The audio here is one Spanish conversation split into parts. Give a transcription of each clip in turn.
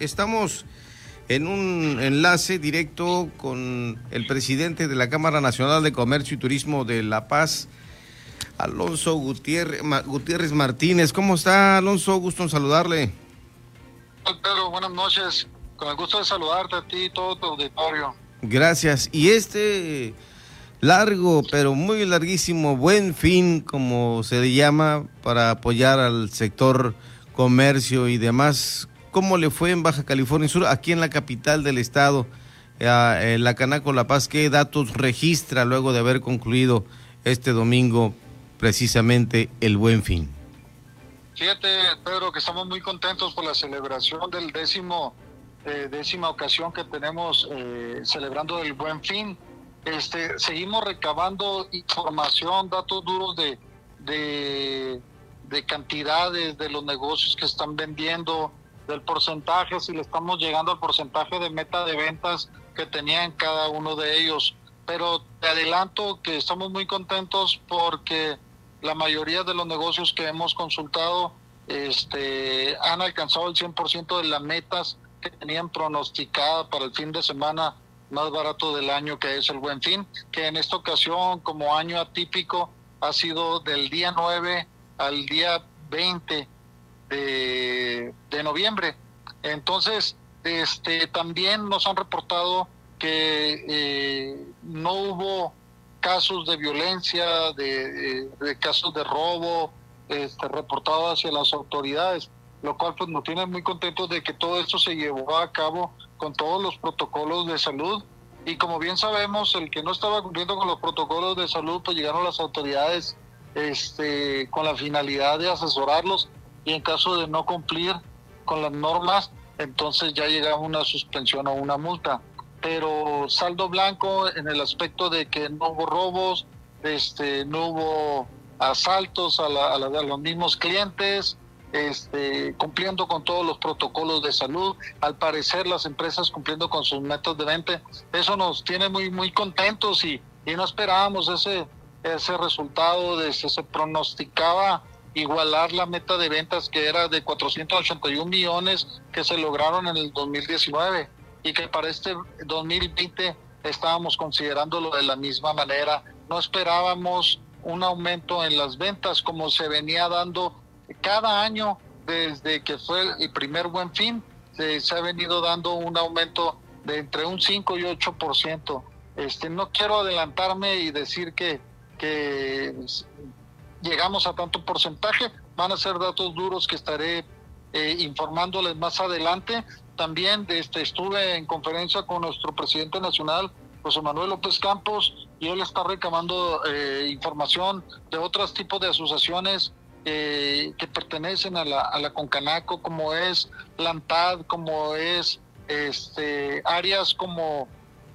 Estamos en un enlace directo con el presidente de la Cámara Nacional de Comercio y Turismo de La Paz, Alonso Gutiérrez, Gutiérrez Martínez. ¿Cómo está, Alonso? Gusto en saludarle. Pedro, buenas noches. Con el gusto de saludarte a ti y todo tu auditorio. Gracias. Y este largo, pero muy larguísimo, buen fin, como se le llama, para apoyar al sector comercio y demás. ¿Cómo le fue en Baja California Sur, aquí en la capital del estado, en la Canaco La Paz? ¿Qué datos registra luego de haber concluido este domingo precisamente el buen fin? Fíjate, Pedro, que estamos muy contentos por la celebración del décimo, eh, décima ocasión que tenemos eh, celebrando el buen fin. Este, seguimos recabando información, datos duros de, de cantidades de los negocios que están vendiendo, del porcentaje, si le estamos llegando al porcentaje de meta de ventas que tenían cada uno de ellos. Pero te adelanto que estamos muy contentos porque la mayoría de los negocios que hemos consultado este, han alcanzado el 100% de las metas que tenían pronosticada para el fin de semana más barato del año que es el Buen Fin, que en esta ocasión como año atípico ha sido del día 9 al día 20 de, noviembre. Entonces, este, también nos han reportado que eh, no hubo casos de violencia, de, casos de robo este, reportados hacia las autoridades, lo cual pues nos tiene muy contentos de que todo esto se llevó a cabo con todos los protocolos de salud. Y como bien sabemos, el que no estaba cumpliendo con los protocolos de salud, pues llegaron las autoridades este, con la finalidad de asesorarlos y en caso de no cumplir con las normas, entonces ya llega una suspensión o una multa. Pero saldo blanco en el aspecto de que no hubo robos, este, no hubo asaltos a, a, los mismos clientes, este, cumpliendo con todos los protocolos de salud, al parecer las empresas cumpliendo con sus métodos de venta, eso nos tiene muy muy contentos y, y no esperábamos ese ese resultado, de, se pronosticaba igualar la meta de ventas que era de 481 millones que se lograron en el 2019 y que para este 2020 estábamos considerándolo de la misma manera. No esperábamos un aumento en las ventas como se venía dando cada año desde que fue el primer buen fin. Se, se ha venido dando un aumento de entre un 5 y 8%. Este, no quiero adelantarme y decir que, que llegamos a tanto porcentaje. Van a ser datos duros que estaré eh, informándoles más adelante. También este, estuve en conferencia con nuestro presidente nacional, José Manuel López Campos, y él está reclamando eh, información de otros tipos de asociaciones eh, que pertenecen a la, Concanaco, como es la ANTAD, como es este, áreas como,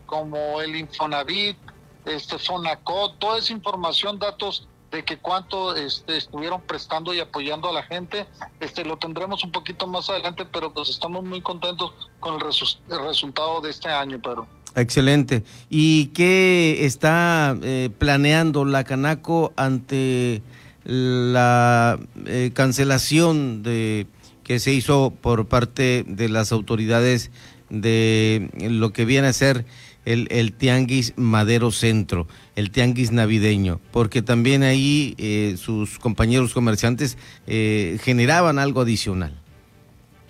como el Infonavit, este, Fonacot, toda esa información, datos de que cuánto este, estuvieron prestando y apoyando a la gente. Este, lo tendremos un poquito más adelante, pero pues estamos muy contentos con el, resultado de este año, pero Excelente. ¿Y qué está eh, planeando la Canaco ante la eh, cancelación de que se hizo por parte de las autoridades de lo que viene a ser el, el Tianguis Madero Centro, el Tianguis Navideño, porque también ahí eh, sus compañeros comerciantes eh, generaban algo adicional.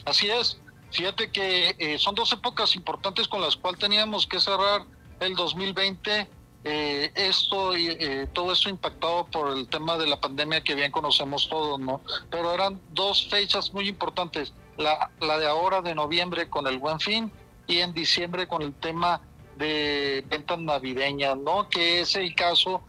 Así es, fíjate que eh, son dos épocas importantes con las cuales teníamos que cerrar el 2020. Esto y todo esto impactado por el tema de la pandemia que bien conocemos todos, ¿no? Pero eran dos fechas muy importantes, la, la de ahora de noviembre con el Buen Fin y en diciembre con el tema de ventas navideñas, ¿no? Que es el caso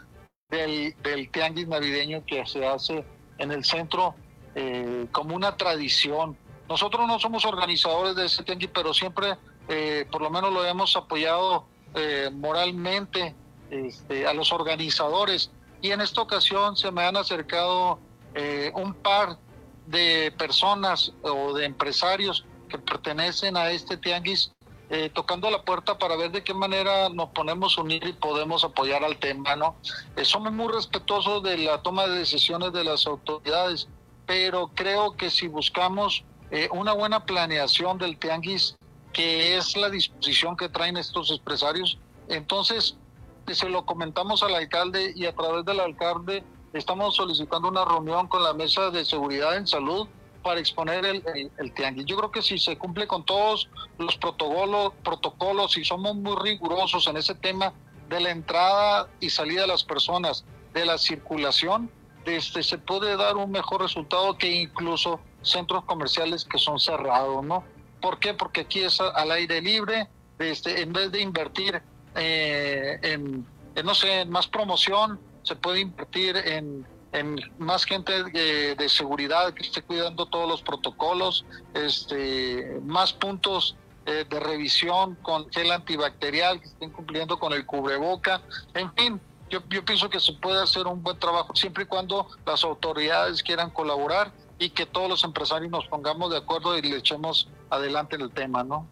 del, del tianguis navideño que se hace en el centro eh, como una tradición. Nosotros no somos organizadores de ese tianguis, pero siempre, eh, por lo menos lo hemos apoyado eh, moralmente este, a los organizadores. Y en esta ocasión se me han acercado un par de personas o de empresarios que pertenecen a este tianguis eh, tocando la puerta para ver de qué manera nos ponemos unir y podemos apoyar al tema, ¿no? Eh, somos muy respetuosos de la toma de decisiones de las autoridades, pero creo que si buscamos eh, una buena planeación del tianguis, que es la disposición que traen estos empresarios. Entonces, se lo comentamos al alcalde y a través del alcalde estamos solicitando una reunión con la mesa de seguridad en salud para exponer el, el, tianguis. Yo creo que si se cumple con todos los protocolos, protocolos y somos muy rigurosos en ese tema de la entrada y salida de las personas, de la circulación, este, se puede dar un mejor resultado que incluso centros comerciales que son cerrados, ¿no? ¿Por qué? Porque aquí es al aire libre, este, en vez de invertir eh, en, no sé, en más promoción, se puede invertir en en más gente de, seguridad que esté cuidando todos los protocolos, este, más puntos eh, de revisión con gel antibacterial que estén cumpliendo con el cubreboca, en fin. Yo, yo pienso que se puede hacer un buen trabajo siempre y cuando las autoridades quieran colaborar y que todos los empresarios nos pongamos de acuerdo y le echemos adelante el tema, ¿no?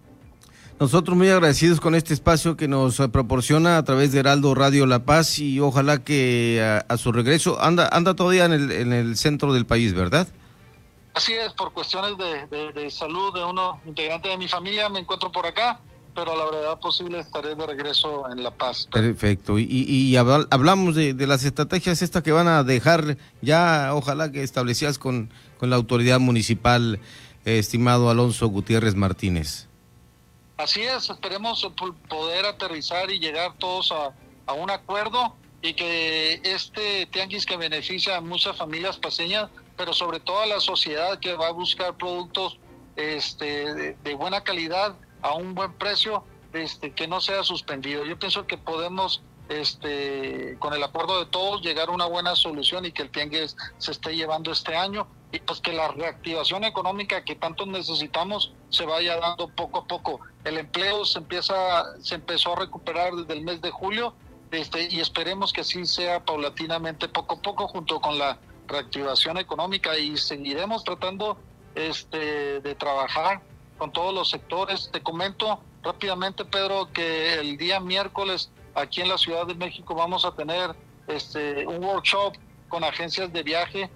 Nosotros muy agradecidos con este espacio que nos proporciona a través de Heraldo Radio La Paz y ojalá que a, su regreso anda anda todavía en el, en el centro del país, ¿verdad? Así es, por cuestiones de, salud de uno integrante de mi familia me encuentro por acá, pero a la verdad posible estaré de regreso en La Paz. Perfecto, y, y, hablamos de, de, las estrategias estas que van a dejar ya, ojalá que establecidas con, con la autoridad municipal, estimado Alonso Gutiérrez Martínez. Así es, esperemos poder aterrizar y llegar todos a, un acuerdo y que este tianguis que beneficia a muchas familias paseñas, pero sobre todo a la sociedad que va a buscar productos este, de, buena calidad a un buen precio, este, que no sea suspendido. Yo pienso que podemos, este, con el acuerdo de todos, llegar a una buena solución y que el tianguis se esté llevando este año y pues que la reactivación económica que tanto necesitamos se vaya dando poco a poco. El empleo se empieza, se empezó a recuperar desde el mes de julio, este, y esperemos que así sea paulatinamente poco a poco junto con la reactivación económica y seguiremos tratando este de trabajar con todos los sectores. Te comento rápidamente, Pedro, que el día miércoles aquí en la Ciudad de México vamos a tener este un workshop con agencias de viaje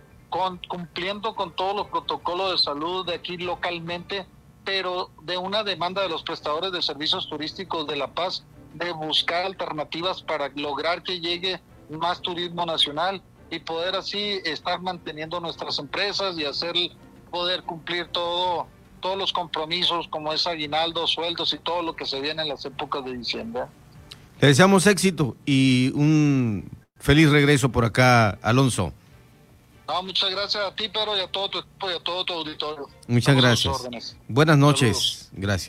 cumpliendo con todos los protocolos de salud de aquí localmente, pero de una demanda de los prestadores de servicios turísticos de La Paz de buscar alternativas para lograr que llegue más turismo nacional y poder así estar manteniendo nuestras empresas y hacer poder cumplir todo todos los compromisos como es aguinaldo, sueldos y todo lo que se viene en las épocas de diciembre. Le deseamos éxito y un feliz regreso por acá, Alonso. No, muchas gracias a ti, pero y a todo tu equipo y a todo tu auditorio. Muchas gracias. Buenas noches. Gracias.